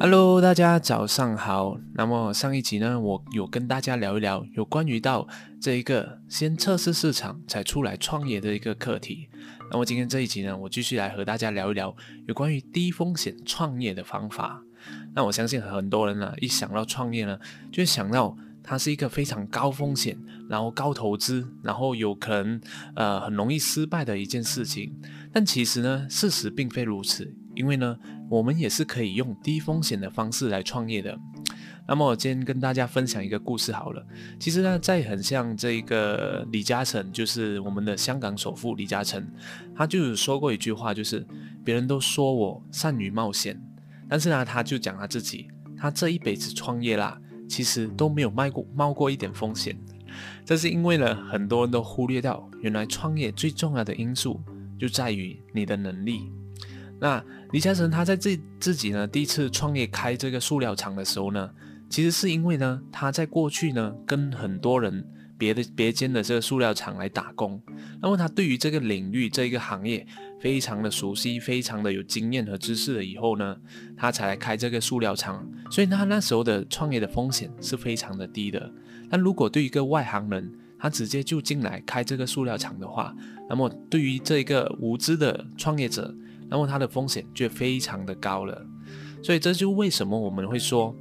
Hello，大家早上好。那么上一集呢，我有跟大家聊一聊有关于到这一个先测试市场才出来创业的一个课题。那么今天这一集呢，我继续来和大家聊一聊有关于低风险创业的方法。那我相信很多人呢，一想到创业呢，就想到它是一个非常高风险，然后高投资，然后有可能呃很容易失败的一件事情。但其实呢，事实并非如此。因为呢，我们也是可以用低风险的方式来创业的。那么我今天跟大家分享一个故事好了。其实呢，在很像这一个李嘉诚，就是我们的香港首富李嘉诚，他就有说过一句话，就是别人都说我善于冒险，但是呢，他就讲他自己，他这一辈子创业啦，其实都没有冒过冒过一点风险。这是因为呢，很多人都忽略掉，原来创业最重要的因素就在于你的能力。那李嘉诚他在自自己呢第一次创业开这个塑料厂的时候呢，其实是因为呢他在过去呢跟很多人别的别间的这个塑料厂来打工，那么他对于这个领域这一个行业非常的熟悉，非常的有经验和知识了以后呢，他才来开这个塑料厂，所以他那时候的创业的风险是非常的低的。但如果对一个外行人，他直接就进来开这个塑料厂的话，那么对于这一个无知的创业者，那么他的风险就非常的高了，所以这就为什么我们会说，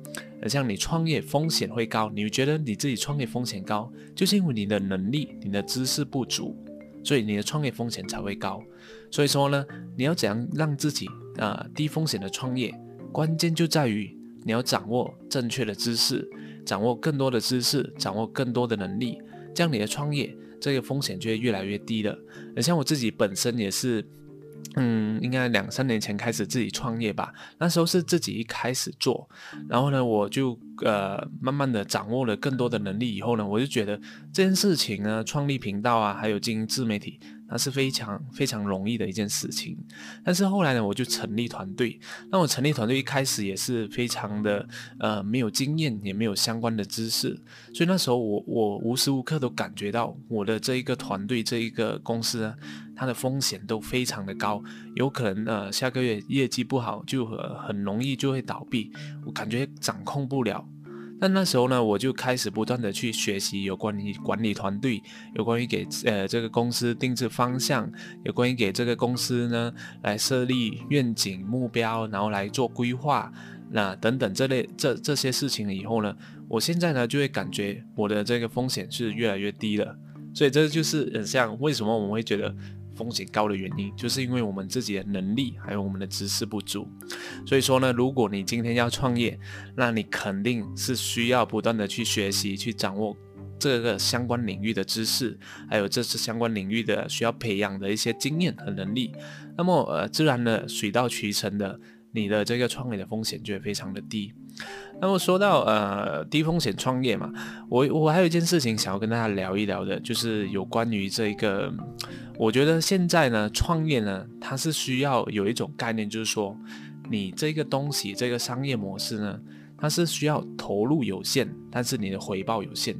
像你创业风险会高，你觉得你自己创业风险高，就是因为你的能力、你的知识不足，所以你的创业风险才会高。所以说呢，你要怎样让自己啊低风险的创业，关键就在于你要掌握正确的知识，掌握更多的知识，掌握更多的能力，这样你的创业这个风险就会越来越低了。而像我自己本身也是。嗯，应该两三年前开始自己创业吧。那时候是自己一开始做，然后呢，我就呃慢慢的掌握了更多的能力以后呢，我就觉得这件事情呢，创立频道啊，还有经营自媒体。那是非常非常容易的一件事情，但是后来呢，我就成立团队。那我成立团队一开始也是非常的呃没有经验，也没有相关的知识，所以那时候我我无时无刻都感觉到我的这一个团队这一个公司，它的风险都非常的高，有可能呃下个月业绩不好就很容易就会倒闭，我感觉掌控不了。但那时候呢，我就开始不断的去学习有关于管理团队，有关于给呃这个公司定制方向，有关于给这个公司呢来设立愿景目标，然后来做规划，那等等这类这这些事情以后呢，我现在呢就会感觉我的这个风险是越来越低了，所以这就是很像为什么我们会觉得。风险高的原因，就是因为我们自己的能力还有我们的知识不足。所以说呢，如果你今天要创业，那你肯定是需要不断的去学习，去掌握这个相关领域的知识，还有这次相关领域的需要培养的一些经验和能力。那么呃，自然的水到渠成的，你的这个创业的风险就会非常的低。那么说到呃低风险创业嘛，我我还有一件事情想要跟大家聊一聊的，就是有关于这个。我觉得现在呢，创业呢，它是需要有一种概念，就是说，你这个东西，这个商业模式呢，它是需要投入有限，但是你的回报有限。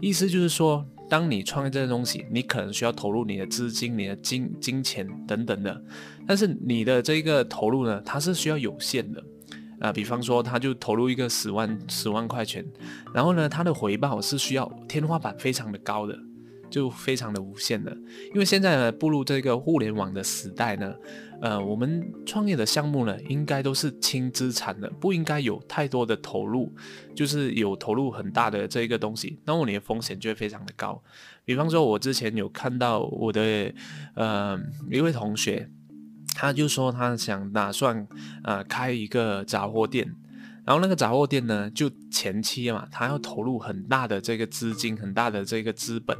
意思就是说，当你创业这个东西，你可能需要投入你的资金、你的金金钱等等的，但是你的这个投入呢，它是需要有限的。啊，比方说，他就投入一个十万十万块钱，然后呢，他的回报是需要天花板非常的高的。就非常的无限的，因为现在呢步入这个互联网的时代呢，呃，我们创业的项目呢，应该都是轻资产的，不应该有太多的投入，就是有投入很大的这一个东西，那么你的风险就会非常的高。比方说，我之前有看到我的呃一位同学，他就说他想打算呃开一个杂货店。然后那个杂货店呢，就前期嘛，他要投入很大的这个资金，很大的这个资本，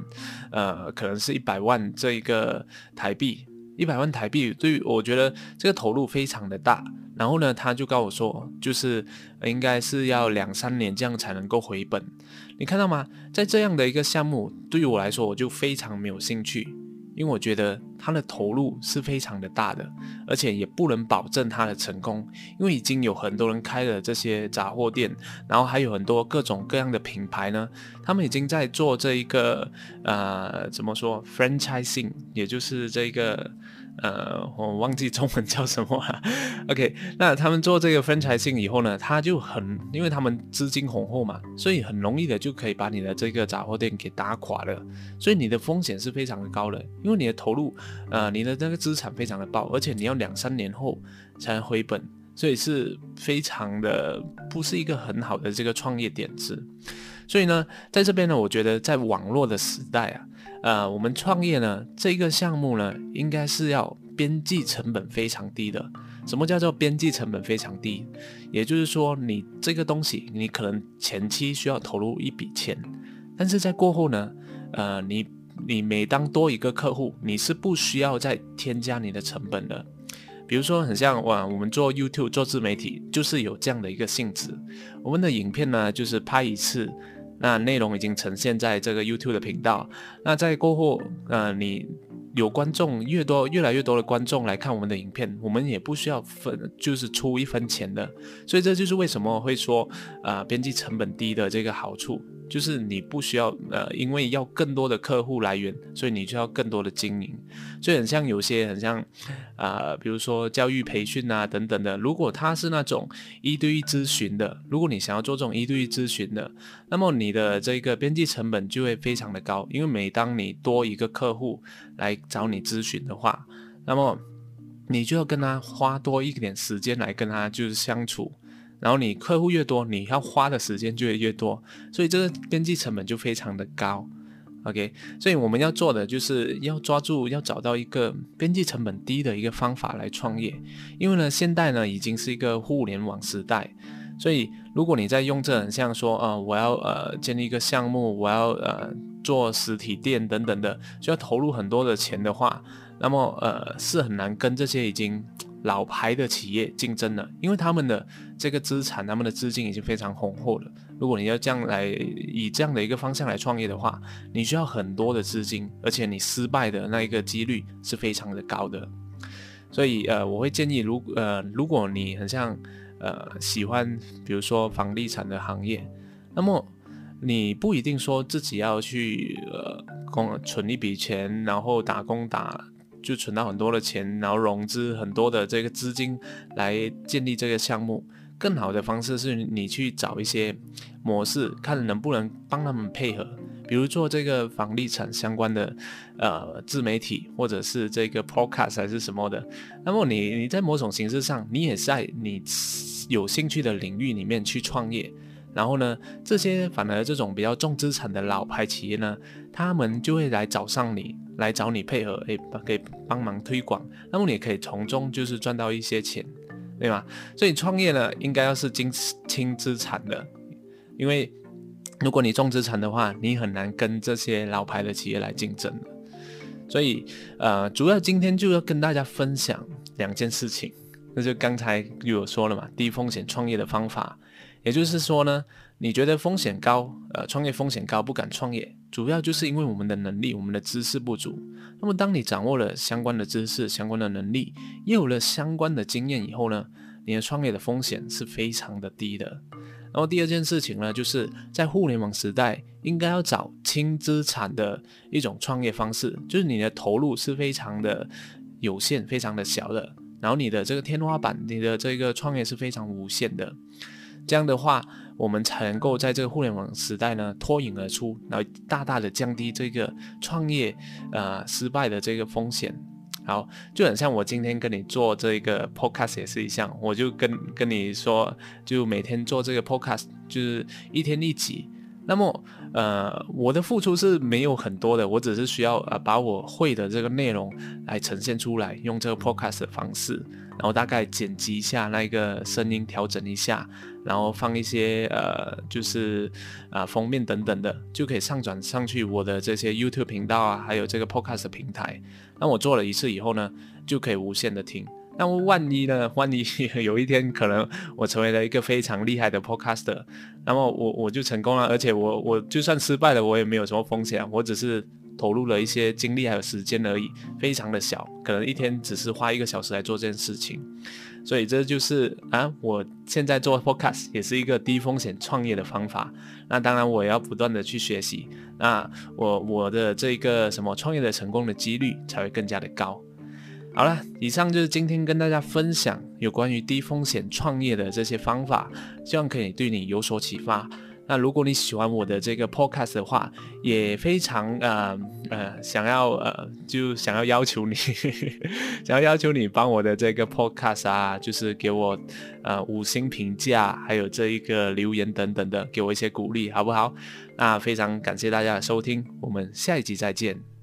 呃，可能是一百万这一个台币，一百万台币，对于我觉得这个投入非常的大。然后呢，他就告我说，就是应该是要两三年这样才能够回本。你看到吗？在这样的一个项目，对于我来说，我就非常没有兴趣。因为我觉得它的投入是非常的大的，而且也不能保证它的成功，因为已经有很多人开了这些杂货店，然后还有很多各种各样的品牌呢，他们已经在做这一个呃怎么说 franchising，也就是这个呃，我忘记中文叫什么了。OK，那他们做这个 franchising 以后呢，他就很，因为他们资金雄厚嘛，所以很容易的就可以把你的这个杂货店给打垮了。所以你的风险是非常的高的，因为你的投入，呃，你的那个资产非常的爆，而且你要两三年后才能回本，所以是非常的不是一个很好的这个创业点子。所以呢，在这边呢，我觉得在网络的时代啊。呃，我们创业呢，这个项目呢，应该是要边际成本非常低的。什么叫做边际成本非常低？也就是说，你这个东西，你可能前期需要投入一笔钱，但是在过后呢，呃，你你每当多一个客户，你是不需要再添加你的成本的。比如说，很像哇，我们做 YouTube 做自媒体，就是有这样的一个性质。我们的影片呢，就是拍一次。那内容已经呈现在这个 YouTube 的频道。那在过后，呃，你有观众越多，越来越多的观众来看我们的影片，我们也不需要分，就是出一分钱的。所以这就是为什么会说，呃，边际成本低的这个好处。就是你不需要呃，因为要更多的客户来源，所以你就要更多的经营。所以很像有些很像，啊，比如说教育培训啊等等的。如果他是那种一对一咨询的，如果你想要做这种一对一咨询的，那么你的这个边际成本就会非常的高。因为每当你多一个客户来找你咨询的话，那么你就要跟他花多一点时间来跟他就是相处。然后你客户越多，你要花的时间就会越多，所以这个边际成本就非常的高。OK，所以我们要做的就是要抓住，要找到一个边际成本低的一个方法来创业。因为呢，现代呢已经是一个互联网时代，所以如果你在用这很像说，呃，我要呃建立一个项目，我要呃做实体店等等的，需要投入很多的钱的话，那么呃是很难跟这些已经。老牌的企业竞争了，因为他们的这个资产、他们的资金已经非常雄厚了。如果你要这样来以这样的一个方向来创业的话，你需要很多的资金，而且你失败的那一个几率是非常的高的。所以呃，我会建议，如呃，如果你很像呃喜欢，比如说房地产的行业，那么你不一定说自己要去呃工存一笔钱，然后打工打。就存到很多的钱，然后融资很多的这个资金来建立这个项目。更好的方式是你去找一些模式，看能不能帮他们配合，比如做这个房地产相关的呃自媒体，或者是这个 podcast 还是什么的。那么你你在某种形式上，你也在你有兴趣的领域里面去创业。然后呢，这些反而这种比较重资产的老牌企业呢，他们就会来找上你，来找你配合，诶，可以帮忙推广，那么你可以从中就是赚到一些钱，对吗？所以创业呢，应该要是轻轻资产的，因为如果你重资产的话，你很难跟这些老牌的企业来竞争。所以，呃，主要今天就要跟大家分享两件事情，那就刚才有说了嘛，低风险创业的方法。也就是说呢，你觉得风险高，呃，创业风险高，不敢创业，主要就是因为我们的能力、我们的知识不足。那么，当你掌握了相关的知识、相关的能力，又有了相关的经验以后呢，你的创业的风险是非常的低的。然后第二件事情呢，就是在互联网时代，应该要找轻资产的一种创业方式，就是你的投入是非常的有限、非常的小的，然后你的这个天花板，你的这个创业是非常无限的。这样的话，我们才能够在这个互联网时代呢脱颖而出，然后大大的降低这个创业呃失败的这个风险。好，就很像我今天跟你做这个 podcast 也是一样，我就跟跟你说，就每天做这个 podcast，就是一天一集。那么，呃，我的付出是没有很多的，我只是需要呃把我会的这个内容来呈现出来，用这个 podcast 的方式，然后大概剪辑一下那个声音，调整一下，然后放一些呃就是啊封面等等的，就可以上传上去我的这些 YouTube 频道啊，还有这个 podcast 平台。那我做了一次以后呢，就可以无限的听。那万一呢？万一有一天可能我成为了一个非常厉害的 podcaster，那么我我就成功了，而且我我就算失败了，我也没有什么风险，我只是投入了一些精力还有时间而已，非常的小，可能一天只是花一个小时来做这件事情。所以这就是啊，我现在做 podcast 也是一个低风险创业的方法。那当然我要不断的去学习，那我我的这个什么创业的成功的几率才会更加的高。好了，以上就是今天跟大家分享有关于低风险创业的这些方法，希望可以对你有所启发。那如果你喜欢我的这个 podcast 的话，也非常呃呃想要呃就想要要求你，想要要求你帮我的这个 podcast 啊，就是给我呃五星评价，还有这一个留言等等的，给我一些鼓励，好不好？那非常感谢大家的收听，我们下一集再见。